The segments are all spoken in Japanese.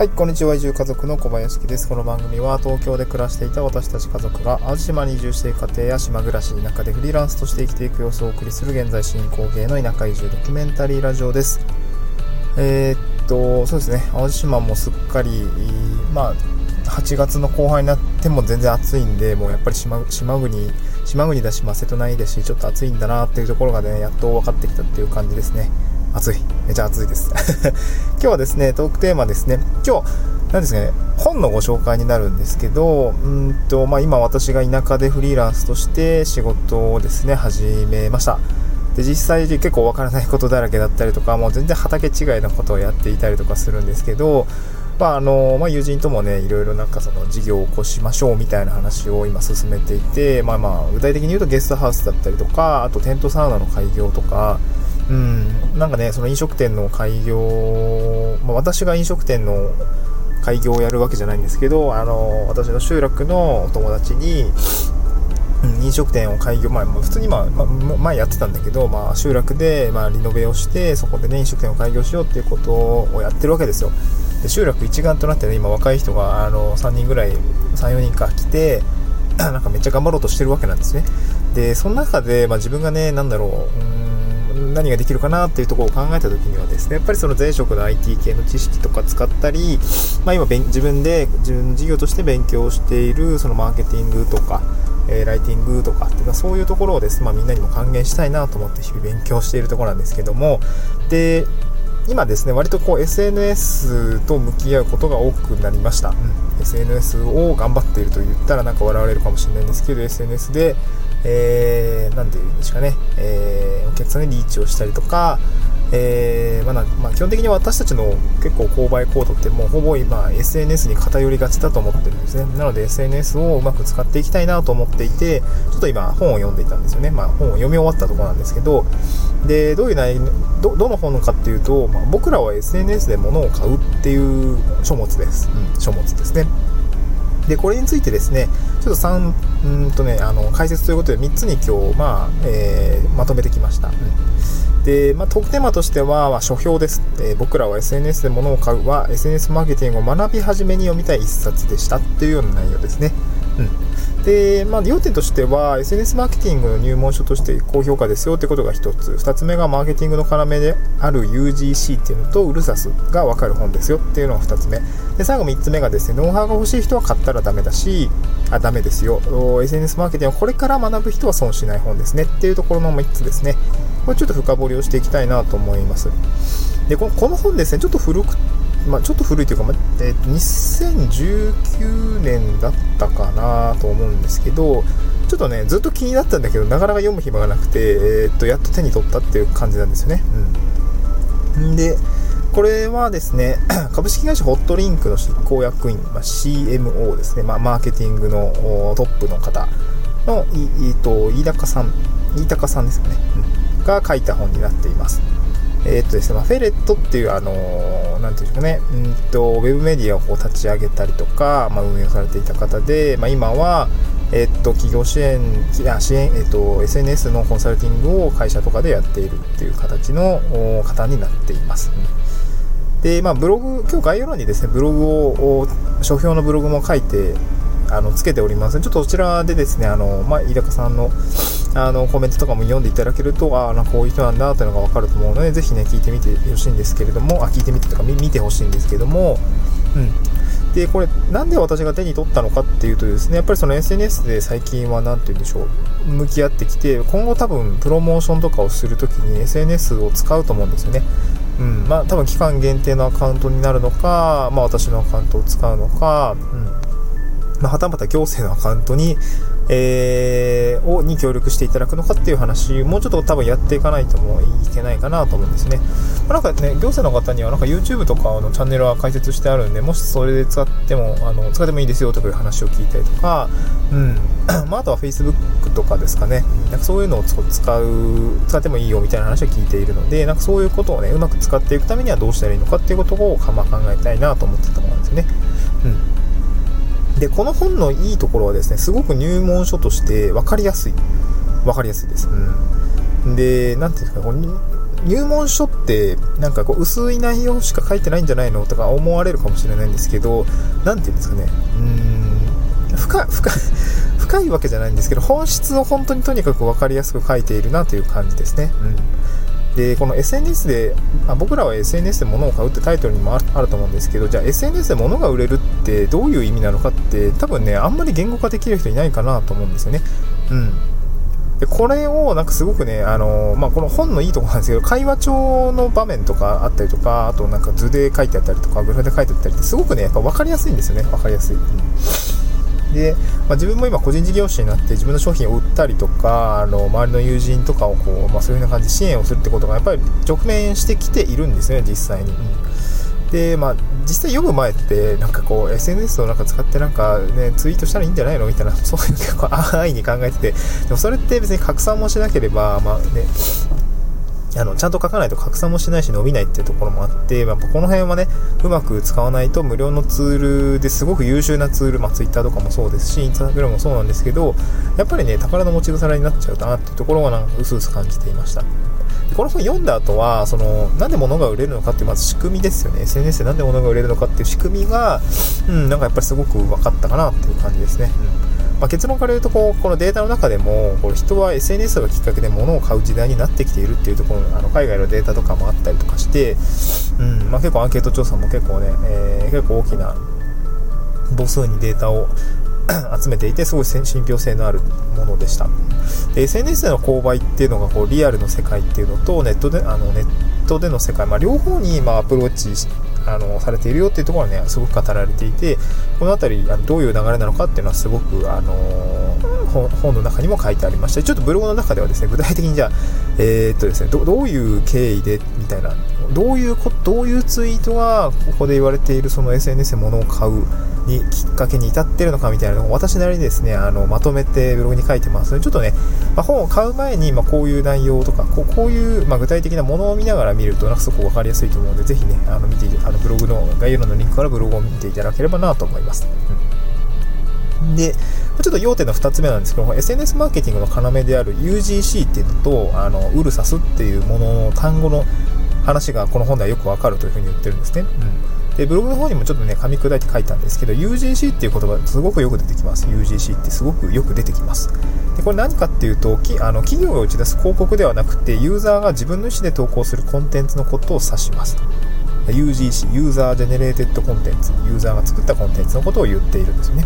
はい、こんにちは。移住家族の小林です。この番組は東京で暮らしていた私たち家族が淡路島に移住している家庭や島暮らし、田舎でフリーランスとして生きていく様子をお送りする現在進行形の田舎移住ドキュメンタリーラジオです。えー、っと、そうですね。淡路島もすっかり、まあ、8月の後半になっても全然暑いんで、もうやっぱり島島国、島国だし、まあ、瀬戸内だし、ちょっと暑いんだなっていうところがね、やっと分かってきたっていう感じですね。暑い。めちゃ暑いです。今日はですね、トークテーマですね。今日、なんですかね、本のご紹介になるんですけど、うんと、まあ、今私が田舎でフリーランスとして仕事をですね、始めました。で、実際結構わからないことだらけだったりとか、もう全然畑違いのことをやっていたりとかするんですけど、まああのまあ、友人ともね、いろいろなんかその事業を起こしましょうみたいな話を今進めていて、まあまあ、具体的に言うとゲストハウスだったりとか、あとテントサウナの開業とか、うん、なんかね、その飲食店の開業、まあ、私が飲食店の開業をやるわけじゃないんですけど、あの、私の集落のお友達に、飲食店を開業、まあ、普通に、まあ、ま前やってたんだけど、まあ、集落で、まあ、リノベをして、そこでね、飲食店を開業しようっていうことをやってるわけですよ。で、集落一丸となってね、今若い人が、あの、3人ぐらい、3、4人か来て、なんかめっちゃ頑張ろうとしてるわけなんですね。で、その中で、まあ、自分がね、なんだろう、うん何ができるかなっていうところを考えた時にはですねやっぱりその前職の IT 系の知識とか使ったり、まあ、今自分で自分の事業として勉強しているそのマーケティングとかえー、ライティングとかっていうかそういうところをですね、まあ、みんなにも還元したいなと思って日々勉強しているところなんですけどもで今ですね割とこう SNS と向き合うことが多くなりました、うん、SNS を頑張っていると言ったらなんか笑われるかもしれないんですけど SNS でえー、なんていうんですかね、えー、お客さんにリーチをしたりとか、えーまあまあ、基本的に私たちの結構購買行動ってもうほぼ今 SNS に偏りがちだと思ってるんですね。なので SNS をうまく使っていきたいなと思っていてちょっと今本を読んでいたんですよね、まあ、本を読み終わったところなんですけどでどういう内どどの本かっていうと、まあ、僕らは SNS で物を買うっていう書物です、うん、書物ですね。で、これについてですね、ちょっと3、うんとね、あの、解説ということで3つに今日、まあ、えー、まとめてきました。うん、で、まあ、トークテーマとしては、まあ、書評です、えー、僕らは SNS で物を買うは、SNS マーケティングを学び始めに読みたい一冊でしたっていうような内容ですね。で、まあ、要点としては、SNS マーケティングの入門書として高評価ですよってことが1つ。2つ目がマーケティングの要である UGC っていうのと、ウルサスが分かる本ですよっていうのが2つ目。で、最後3つ目がですね、ノウハウが欲しい人は買ったらダメだし、あ、ダメですよ。SNS マーケティングをこれから学ぶ人は損しない本ですねっていうところの3つですね。これちょっと深掘りをしていきたいなと思います。で、この本ですね、ちょっと古くまあ、ちょっと古いというか、まあえー、と2019年だったかなと思うんですけど、ちょっとね、ずっと気になったんだけど、なかなか読む暇がなくて、えー、と、やっと手に取ったっていう感じなんですよね。うん。で、これはですね、株式会社ホットリンクの執行役員、まあ、CMO ですね、まあ、マーケティングのトップの方の、いと飯高さん、飯高さんですよね、うん、が書いた本になっています。えー、っとですね、まあ、フェレットっていう、あのー、なんていうんですかね、うんと、ウェブメディアをこう立ち上げたりとか、まあ、運営されていた方で、まあ、今は、え、っと、企業支援、あ支援、え、っと、SNS のコンサルティングを会社とかでやっているっていう形の方になっています。で、まあ、ブログ、今日概要欄にですね、ブログを、書評のブログも書いてあのつけております。ちょっとそちらでですね、あの、まあ、飯高さんの、あの、コメントとかも読んでいただけると、ああ、なんかこういう人なんだというのがわかると思うので、ぜひね、聞いてみてほしいんですけれども、あ、聞いてみてとか見てほしいんですけども、うん。で、これ、なんで私が手に取ったのかっていうとですね、やっぱりその SNS で最近は何て言うんでしょう、向き合ってきて、今後多分プロモーションとかをするときに SNS を使うと思うんですよね。うん、まあ多分期間限定のアカウントになるのか、まあ私のアカウントを使うのか、うん、まあ、はたまた行政のアカウントに、えー、をに協力していただくのかっていう話、もうちょっと多分やっていかないともいけないかなと思うんですね。まあ、なんかね、行政の方にはなんか YouTube とかのチャンネルは開設してあるんで、もしそれで使っても、あの使ってもいいですよとかいう話を聞いたりとか、うん。まあ、あとは Facebook とかですかね。なんかそういうのを使う、使ってもいいよみたいな話を聞いているので、なんかそういうことをね、うまく使っていくためにはどうしたらいいのかっていうことを、まあ、考えたいなと思ってたところなんですよね。うん。で、この本のいいところはですね、すごく入門書として分かりやすい。分かりやすいです。うん。で、なんていうんですか、こ入門書ってなんかこう薄い内容しか書いてないんじゃないのとか思われるかもしれないんですけど何て言うんですかねうーん深深 深いわけじゃないんですけど本質を本当にとにかく分かりやすく書いているなという感じですね。うんでこの SNS であ僕らは SNS で物を買うってタイトルにもあると思うんですけどじゃあ SNS で物が売れるってどういう意味なのかって多分ねあんまり言語化できる人いないかなと思うんですよね。うんでこれをなんかすごくね、あのまあ、この本のいいところなんですけど会話帳の場面とかあったりとかあとなんか図で書いてあったりとかグラフで書いてあったりってすごくねやっぱ分かりやすいんですよね分かりやすい。うんで、まあ、自分も今個人事業主になって自分の商品を売ったりとかあの周りの友人とかをこう、まあ、そういうような感じで支援をするってことがやっぱり直面してきているんですね実際に。でまあ、実際読む前ってなんかこう SNS をなんか使ってなんか、ね、ツイートしたらいいんじゃないの？みたいなそういう結構安易に考えててでもそれって別に拡散もしなければ、まあね、あのちゃんと書かないと拡散もしないし伸びないっていうところもあって、まあ、この辺はねうまく使わないと無料のツールですごく優秀なツール、まあ、Twitter とかもそうですし Instagram もそうなんですけどやっぱりね宝の持ち腐れになっちゃうなっていうところはなんか薄々感じていました。この本読んだ後はそのなんで物が売れるのかっていうまず仕組みですよね。SNS でなんで物が売れるのかっていう仕組みが、うん、なんかやっぱりすごく分かったかなっていう感じですね、うんまあ、結論から言うとこうこのデータの中でもこれ人は SNS がきっかけで物を買う時代になってきているっていうところあの海外のデータとかもあったりとかして、うんまあ、結構アンケート調査も結構ね、えー、結構大きな母数にデータを 集めていてすごい信憑性のあるものでした。で SNS での購買っていうのがこうリアルの世界っていうのとネットであのネットでの世界、まあ、両方にまあアプローチしてあのされているよっていうところはねすごく語られていてこの辺りあのどういう流れなのかっていうのはすごく、あの、本の中にも書いてありましてちょっとブログの中ではですね具体的にじゃあ、えー、っとですねどどういう経緯でみたいなどういうこどういうツイートがここで言われているその SNS で物を買うにきっかけに至ってるのかみたいなのを私なりにですねあのまとめてブログに書いてますのでちょっとね、まあ、本を買う前に、まあ、こういう内容とかこうこういう、まあ、具体的なものを見ながら見るとなんかすごく分かりやすいと思うのでぜひねあの見てあのブログの概要欄のリンクからブログを見ていただければなと思います。うん、で、ちょっと要点の2つ目なんですけども SNS マーケティングの要である UGC っていうのと、あの、 ULSSAS っていうものの単語の話がこの本ではよくわかるというふうに言ってるんですね。うん、で、ブログの方にもちょっとね、噛み砕いて書いたんですけど、UGC っていう言葉すごくよく出てきます。UGC ってすごくよく出てきます。で、これ何かっていうと、きあの企業が打ち出す広告ではなくて、ユーザーが自分の意思で投稿するコンテンツのことを指します。UGC、 User Generated Contents、ユーザーが作ったコンテンツのことを言っているんですよね。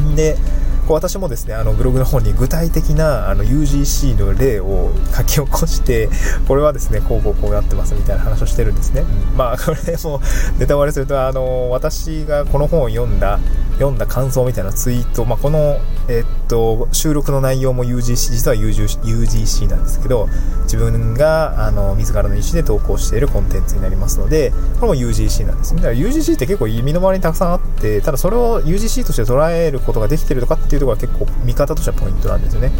うん、で、こう私もですね、あのブログの方に具体的なあの UGC の例を書き起こして、これはですね、こうこうこうなってますみたいな話をしてるんですね。うん、まあ、これもネタバレすると、あの、私がこの本を読んだ、読んだ感想みたいなツイート、まあ、この、えっと、収録の内容も UGC、実は UGC なんですけど、自分が、あの、自らの意思で投稿しているコンテンツになりますので、これも UGC なんです。だから UGC って結構身の回りにたくさんあって、ただそれを UGC として捉えることができてるとかっていうところが結構見方としてはポイントなんですよね。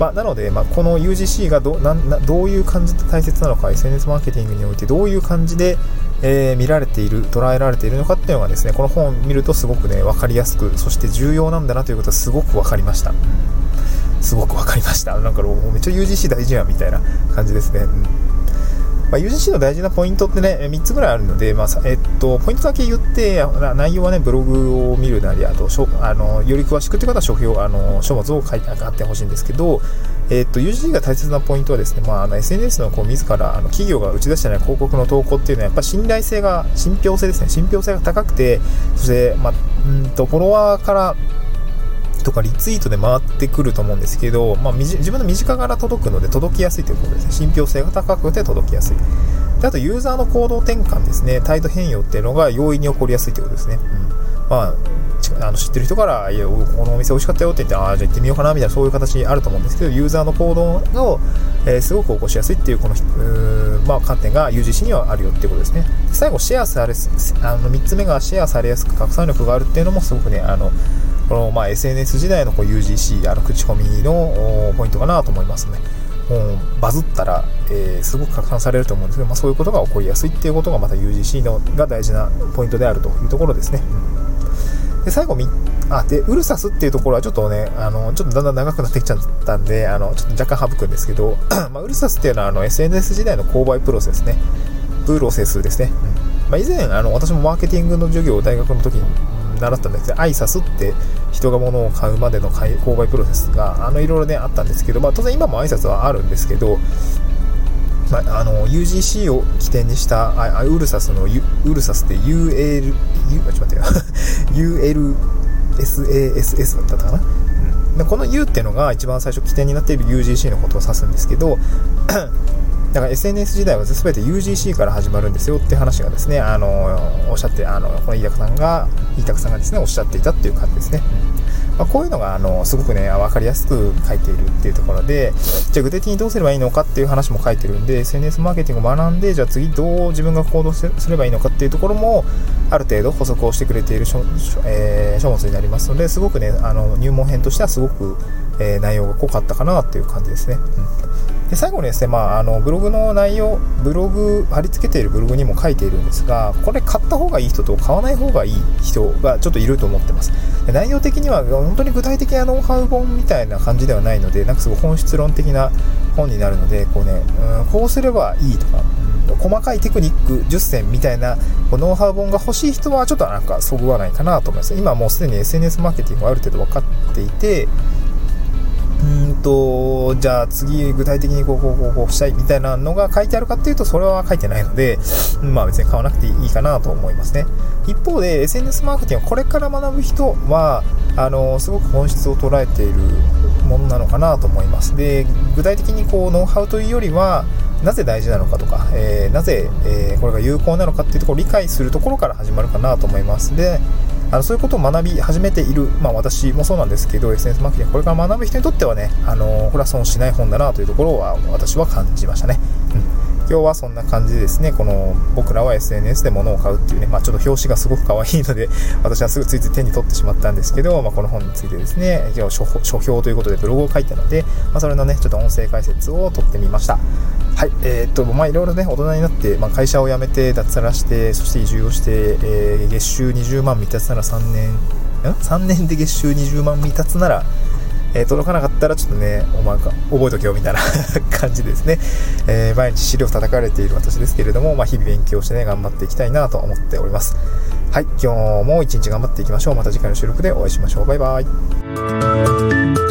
まあ、なので、まあ、この UGC がどなどういう感じで大切なのか SNS マーケティングにおいてどういう感じで、えー、見られている捉えられているのかっていうのがですねこの本を見るとすごくね分かりやすくそして重要なんだなということはすごく分かりました、すごく分かりました。なんかめっちゃ UGC 大事やんみたいな感じですね、うん。まあ、UGC の大事なポイントってね、3つぐらいあるので、まあえっと、ポイントだけ言って、内容はね、ブログを見るなり、あと、あのより詳しくという方は書評、あの書物を書いてあってほしいんですけど、えっと、UGC が大切なポイントはですね、まあ、の SNS のこう自らあの企業が打ち出してない広告の投稿っていうのは、やっぱ信頼性が、信憑性ですね、信憑性が高くて、そして、まあ、うんと、フォロワーからとかリツイートで回ってくると思うんですけど、まあ、自分の身近から届くので届きやすいということですね。信憑性が高くて届きやすい。であと、ユーザーの行動転換ですね。態度変容っていうのが容易に起こりやすいということですね。うん。まあ、あの知ってる人から、いや、このお店美味しかったよって言って、ああ、じゃあ行ってみようかな、みたいな、そういう形あると思うんですけど、ユーザーの行動を、えー、すごく起こしやすいっていう、この、まあ、観点が UGC にはあるよってことですね。最後、シェアされ、あの、3つ目がシェアされやすく拡散力があるっていうのもすごくね、あの、この、まあ、SNS 時代のこう UGC、あの口コミのポイントかなと思いますね。もうバズったら、えー、すごく拡散されると思うんですけど、まあ、そういうことが起こりやすいっていうことがまた UGC のが大事なポイントであるというところですね。うん、で最後3あ、で、ウルサスっていうところはちょっとね、あの、ちょっとだんだん長くなってきちゃったんで、あの、ちょっと若干省くんですけど、まあ、ウルサスっていうのはあの SNS 時代の購買プロセスね。プロセスですね。うんまあ、以前、あの、私もマーケティングの授業を大学の時に習ったんですけど、アイサスって人が物を買うまでの購買プロセスが、あの、いろいろね、あったんですけど、まあ、当然今も挨拶はあるんですけど、まあ、あの UGC を起点にしたあウルサスの U ウルサスって UL、U、ちょっと待ってよ ULSASS だったかな、うん、でこの U っていうのが一番最初起点になっている UGC のことを指すんですけどだから SNS 時代は全て UGC から始まるんですよって話がですね、あのおっしゃって、あのこの飯田さんが、飯田さんがですね、おっしゃっていたっていう感じですね。まあ、こういうのがあのすごくね分かりやすく書いているっていうところでじゃあ具体的にどうすればいいのかっていう話も書いてるんで SNS マーケティングを学んでじゃあ次どう自分が行動すればいいのかっていうところもある程度補足をしてくれている書,、えー、書物になりますのですごくねあの入門編としてはすごく、えー、内容が濃かったかなっていう感じですね。うんで最後にですね、まあ、あのブログの内容、ブログ、貼り付けているブログにも書いているんですが、これ買った方がいい人と買わない方がいい人がちょっといると思ってます。で内容的には本当に具体的なノウハウ本みたいな感じではないので、なんかすごい本質論的な本になるので、こうね、うん、こうすればいいとか、細かいテクニック10選みたいなノウハウ本が欲しい人はちょっとなんかそぐわないかなと思います。今もうすでに SNS マーケティングはある程度分かっていて、うんと、じゃあ次具体的にこうこうこうこうしたいみたいなのが書いてあるかっていうとそれは書いてないので、まあ別に買わなくていいかなと思いますね。一方で SNS マーケティングをこれから学ぶ人は、あの、すごく本質を捉えているものなのかなと思います。で、具体的にこうノウハウというよりは、なぜ大事なのかとか、えー、なぜ、えー、これが有効なのかっていうところを理解するところから始まるかなと思います。で、あのそういうことを学び始めている、まあ、私もそうなんですけど SNS マーケティングこれから学ぶ人にとってはね、あのこれは損しない本だなというところは私は感じましたね。うん今日はそんな感じでですね、この僕らは SNS で物を買うっていうね、まあちょっと表紙がすごく可愛いので、私はすぐついつい手に取ってしまったんですけど、まあこの本についてですね、今日書評ということでブログを書いたので、まあそれのね、ちょっと音声解説を取ってみました。はい、えー、っと、まあいろいろね、大人になって、まあ会社を辞めて脱サラして、そして移住をして、えー、月収20万満たすなら3年、ん ?3 年で月収20万満たすなら、えー、届かなかったらちょっとね、お前か、覚えとけよみたいな 感じですね。えー、毎日資料叩かれている私ですけれども、まあ、日々勉強してね、頑張っていきたいなと思っております。はい、今日も一日頑張っていきましょう。また次回の収録でお会いしましょう。バイバイ。